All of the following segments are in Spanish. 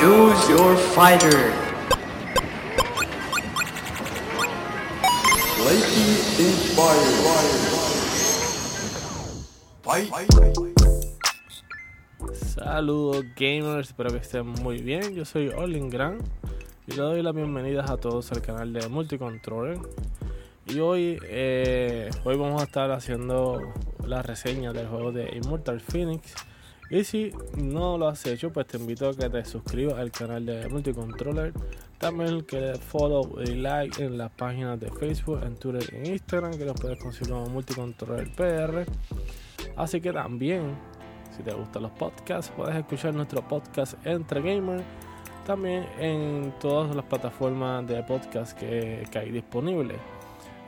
Choose your fighter. Lightning inspired. Fight. Saludos gamers, espero que estén muy bien. Yo soy Olin Gran y le doy las bienvenidas a todos al canal de Multicontroller. Y hoy, eh, hoy vamos a estar haciendo la reseña del juego de Immortal Phoenix. Y si no lo has hecho, pues te invito a que te suscribas al canal de Multicontroller. También que le follow y like en las páginas de Facebook, en Twitter y en Instagram, que los puedes conseguir como Multicontroller PR. Así que también, si te gustan los podcasts, puedes escuchar nuestro podcast Entre Gamer. También en todas las plataformas de podcast que, que hay disponibles.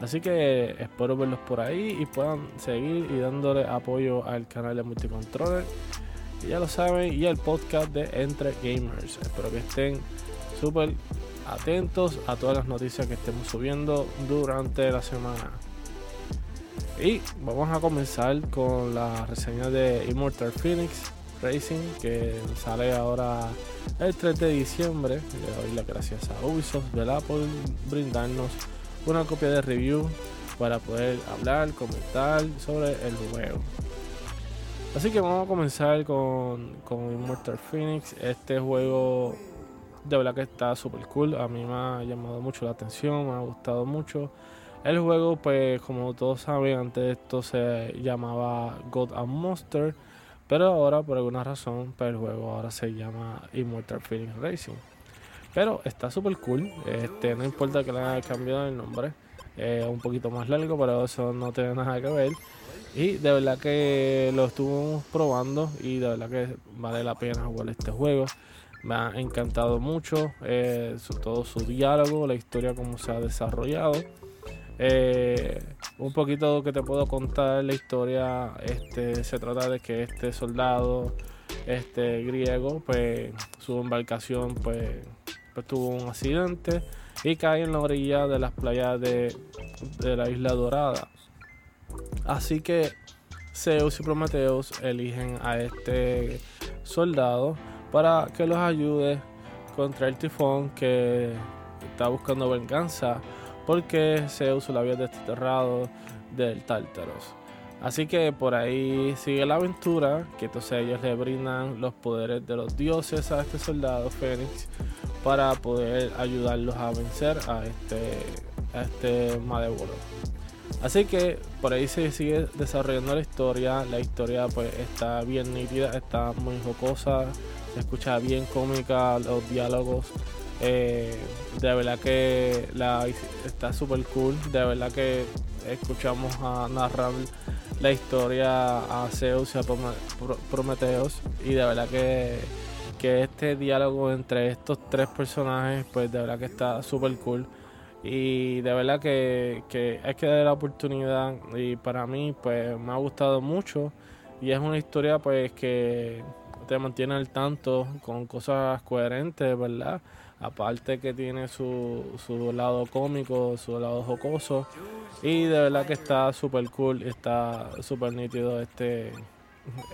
Así que espero verlos por ahí y puedan seguir y dándole apoyo al canal de Multicontroller. Y ya lo saben, y el podcast de Entre Gamers. Espero que estén súper atentos a todas las noticias que estemos subiendo durante la semana. Y vamos a comenzar con la reseña de Immortal Phoenix Racing que sale ahora el 3 de diciembre. Le doy las gracias a Ubisoft, ¿verdad? Por brindarnos una copia de review para poder hablar, comentar sobre el juego. Así que vamos a comenzar con, Immortal Phoenix. Este juego de verdad que está super cool. A mí me ha llamado mucho la atención, me ha gustado mucho. El juego, pues como todos saben, antes esto se llamaba God and Monster. Pero ahora, por alguna razón, pues el juego ahora se llama Immortal Phoenix Racing. Pero está super cool. Este, no importa que le haya cambiado el nombre. Es un poquito más largo, pero eso no tiene nada que ver. Y de verdad que lo estuvimos probando y de verdad que vale la pena jugar este juego. Me ha encantado mucho eh, todo su diálogo, la historia como se ha desarrollado. Eh, un poquito que te puedo contar la historia, este, se trata de que este soldado, este griego, pues su embarcación pues, pues tuvo un accidente y cae en la orilla de las playas de la isla dorada. Así que Zeus y Prometeus eligen a este soldado para que los ayude contra el tifón que está buscando venganza porque Zeus lo había desterrado del Tártaros. Así que por ahí sigue la aventura, que entonces ellos le brindan los poderes de los dioses a este soldado Fénix para poder ayudarlos a vencer a este, a este Malévolo. Así que por ahí se sigue desarrollando la historia. La historia pues está bien nítida, está muy jocosa, se escucha bien cómica, los diálogos. Eh, de verdad que la, está súper cool. De verdad que escuchamos a narrar la historia a Zeus y a Prometeos. Y de verdad que, que este diálogo entre estos tres personajes, pues de verdad que está súper cool. Y de verdad que, que hay que darle la oportunidad. Y para mí, pues me ha gustado mucho. Y es una historia, pues, que te mantiene al tanto con cosas coherentes, ¿verdad? Aparte que tiene su, su lado cómico, su lado jocoso. Y de verdad que está súper cool, está súper nítido este,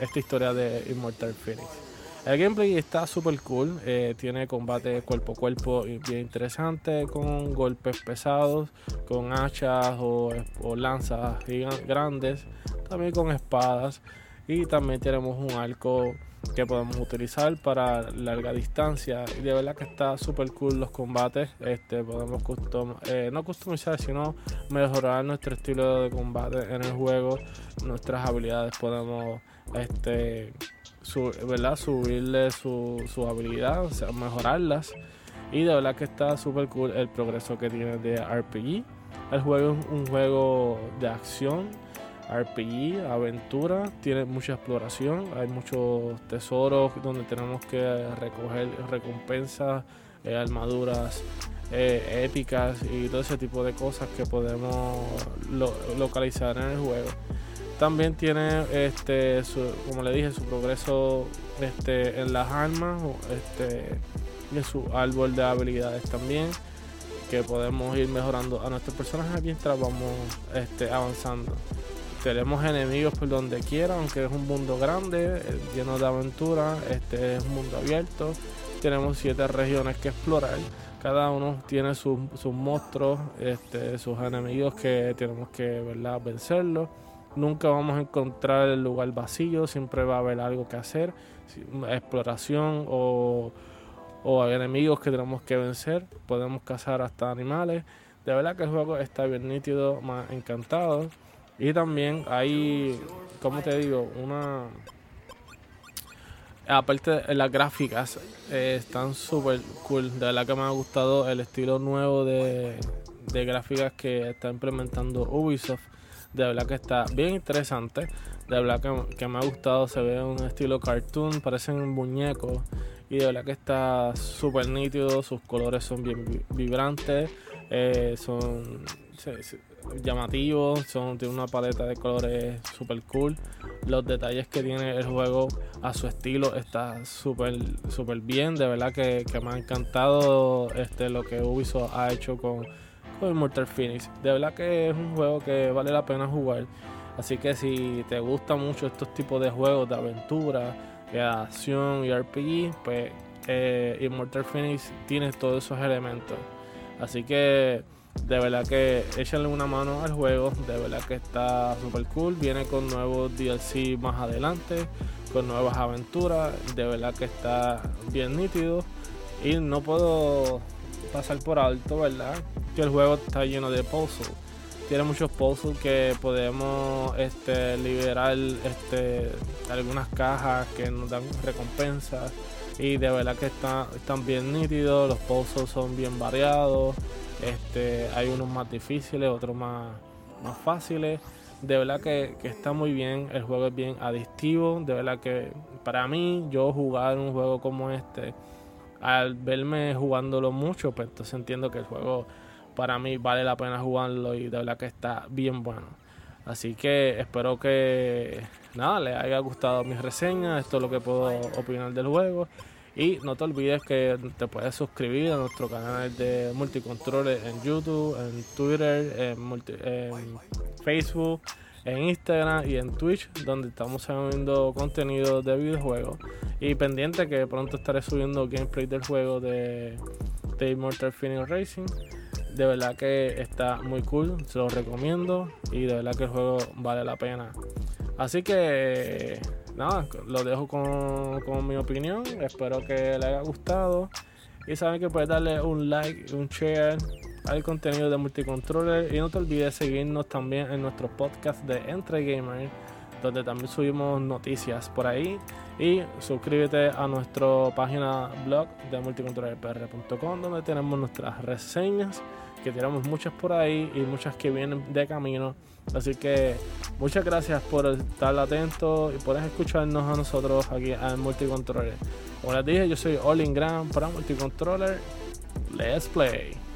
esta historia de Immortal Phoenix. El gameplay está súper cool, eh, tiene combate cuerpo a cuerpo bien interesante, con golpes pesados, con hachas o, lanzas grandes, también con espadas. Y también tenemos un arco que podemos utilizar para larga distancia. Y de verdad que está súper cool los combates. Este podemos custom, eh, no customizar sino mejorar nuestro estilo de combate en el juego. Nuestras habilidades podemos este ¿verdad? subirle su, su habilidad o sea mejorarlas y de verdad que está súper cool el progreso que tiene de RPG el juego es un juego de acción RPG, aventura, tiene mucha exploración, hay muchos tesoros donde tenemos que recoger recompensas, eh, armaduras eh, épicas y todo ese tipo de cosas que podemos localizar en el juego. También tiene, este, como le dije, su progreso este, en las armas este, en su árbol de habilidades también que podemos ir mejorando a nuestros personajes mientras vamos este, avanzando tenemos enemigos por donde quiera, aunque es un mundo grande, eh, lleno de aventura, este es un mundo abierto, tenemos siete regiones que explorar. Cada uno tiene sus, sus monstruos, este, sus enemigos que tenemos que ¿verdad? vencerlos. Nunca vamos a encontrar el lugar vacío, siempre va a haber algo que hacer, exploración o, o enemigos que tenemos que vencer. Podemos cazar hasta animales. De verdad que el juego está bien nítido, más encantado. Y también hay, como te digo, una aparte las gráficas eh, están súper cool. De verdad que me ha gustado el estilo nuevo de, de gráficas que está implementando Ubisoft. De verdad que está bien interesante. De verdad que, me ha gustado. Se ve un estilo cartoon, parecen muñecos. Y de verdad que está súper nítido. Sus colores son bien vibrantes. Eh, son llamativos, son, tiene una paleta de colores super cool. Los detalles que tiene el juego a su estilo está súper super bien. De verdad que, me ha encantado este, lo que Ubisoft ha hecho con, con Mortal Phoenix. De verdad que es un juego que vale la pena jugar. Así que si te gustan mucho estos tipos de juegos de aventura, de acción y RPG, pues eh, Immortal Phoenix tiene todos esos elementos. Así que de verdad que échenle una mano al juego, de verdad que está super cool, viene con nuevos DLC más adelante, con nuevas aventuras, de verdad que está bien nítido y no puedo pasar por alto, ¿verdad? Que el juego está lleno de puzzles. Tiene muchos puzzles que podemos este, liberar este, algunas cajas que nos dan recompensas y de verdad que está, están bien nítidos, los puzzles son bien variados. Este, hay unos más difíciles, otros más, más fáciles. De verdad que, está muy bien, el juego es bien adictivo. De verdad que para mí, yo jugar un juego como este, al verme jugándolo mucho, pues entonces entiendo que el juego para mí vale la pena jugarlo y de verdad que está bien bueno. Así que espero que nada, les haya gustado mi reseña. Esto es lo que puedo opinar del juego. Y no te olvides que te puedes suscribir a nuestro canal de multicontroles en YouTube, en Twitter, en, Facebook, en Instagram y en Twitch, donde estamos subiendo contenido de videojuegos. Y pendiente que pronto estaré subiendo gameplay del juego de, de Immortal Phoenix Racing. De verdad que está muy cool, se lo recomiendo y de verdad que el juego vale la pena. Así que nada, lo dejo con, mi opinión. Espero que les haya gustado. Y saben que puedes darle un like, un share al contenido de Multicontroller. Y no te olvides seguirnos también en nuestro podcast de Entre Gamer, donde también subimos noticias por ahí. Y suscríbete a nuestra página blog de multicontrollerpr.com, donde tenemos nuestras reseñas que tenemos muchas por ahí y muchas que vienen de camino. Así que muchas gracias por estar atento y por escucharnos a nosotros aquí en Multicontroller. Como les dije, yo soy Olin Graham para Multicontroller. Let's play.